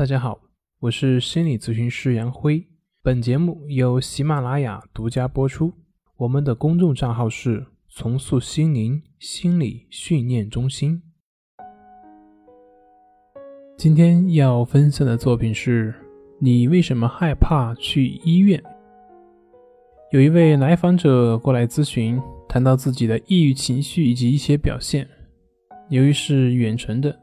大家好，我是心理咨询师杨辉。本节目由喜马拉雅独家播出。我们的公众账号是“重塑心灵心理训练中心”。今天要分享的作品是：你为什么害怕去医院？有一位来访者过来咨询，谈到自己的抑郁情绪以及一些表现。由于是远程的，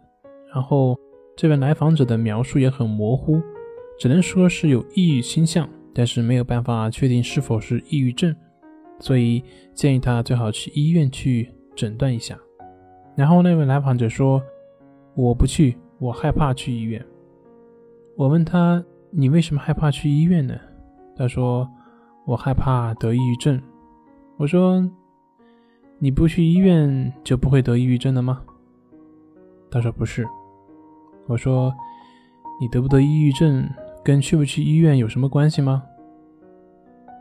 然后。这位来访者的描述也很模糊，只能说是有抑郁倾向，但是没有办法确定是否是抑郁症，所以建议他最好去医院去诊断一下。然后那位来访者说：“我不去，我害怕去医院。”我问他：“你为什么害怕去医院呢？”他说：“我害怕得抑郁症。”我说：“你不去医院就不会得抑郁症了吗？”他说：“不是。”我说：“你得不得抑郁症跟去不去医院有什么关系吗？”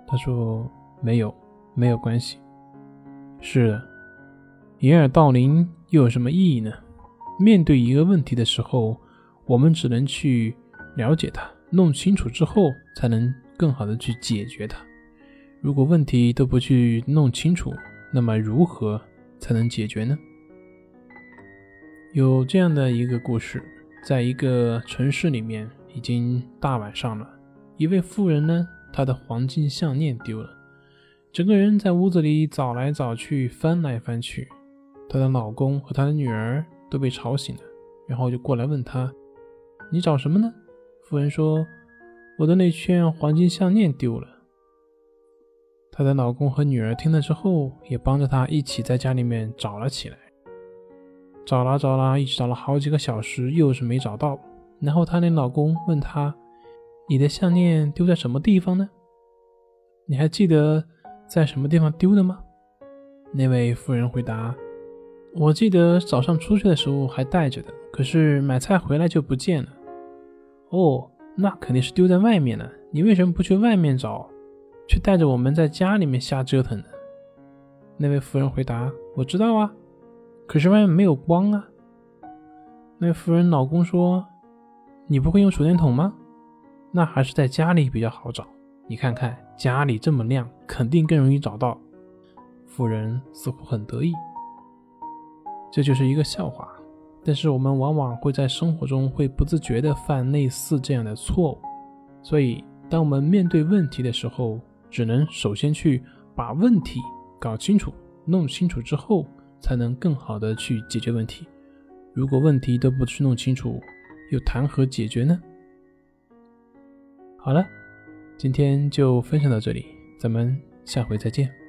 他说：“没有，没有关系。”是的，掩耳盗铃又有什么意义呢？面对一个问题的时候，我们只能去了解它，弄清楚之后，才能更好的去解决它。如果问题都不去弄清楚，那么如何才能解决呢？有这样的一个故事。在一个城市里面，已经大晚上了。一位妇人呢，她的黄金项链丢了，整个人在屋子里找来找去，翻来翻去。她的老公和她的女儿都被吵醒了，然后就过来问她：“你找什么呢？”妇人说：“我的那圈黄金项链丢了。”她的老公和女儿听了之后，也帮着她一起在家里面找了起来。找了找了，一直找了好几个小时，又是没找到。然后她那老公问她：“你的项链丢在什么地方呢？你还记得在什么地方丢的吗？”那位妇人回答：“我记得早上出去的时候还带着的，可是买菜回来就不见了。”哦，那肯定是丢在外面了。你为什么不去外面找，却带着我们在家里面瞎折腾呢？那位妇人回答：“我知道啊。”可是外面没有光啊！那妇人老公说：“你不会用手电筒吗？那还是在家里比较好找。你看看家里这么亮，肯定更容易找到。”妇人似乎很得意。这就是一个笑话，但是我们往往会在生活中会不自觉地犯类似这样的错误。所以，当我们面对问题的时候，只能首先去把问题搞清楚、弄清楚之后。才能更好的去解决问题。如果问题都不去弄清楚，又谈何解决呢？好了，今天就分享到这里，咱们下回再见。